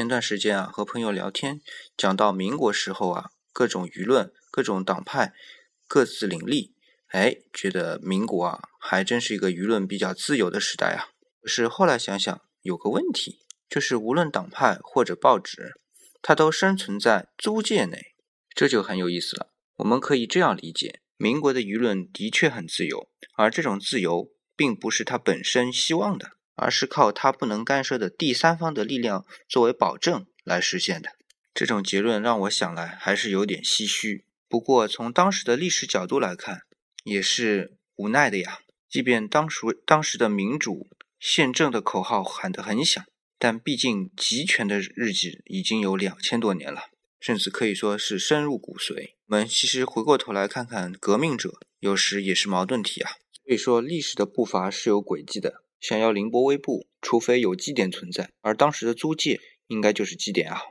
前段时间啊，和朋友聊天，讲到民国时候啊，各种舆论、各种党派各自林立，哎，觉得民国啊，还真是一个舆论比较自由的时代啊。可是后来想想，有个问题，就是无论党派或者报纸，它都生存在租界内，这就很有意思了。我们可以这样理解：民国的舆论的确很自由，而这种自由并不是它本身希望的。而是靠他不能干涉的第三方的力量作为保证来实现的。这种结论让我想来还是有点唏嘘。不过从当时的历史角度来看，也是无奈的呀。即便当时当时的民主宪政的口号喊得很响，但毕竟集权的日子已经有两千多年了，甚至可以说是深入骨髓。我们其实回过头来看看革命者，有时也是矛盾体啊。所以说，历史的步伐是有轨迹的。想要凌波微步，除非有基点存在，而当时的租界应该就是基点啊。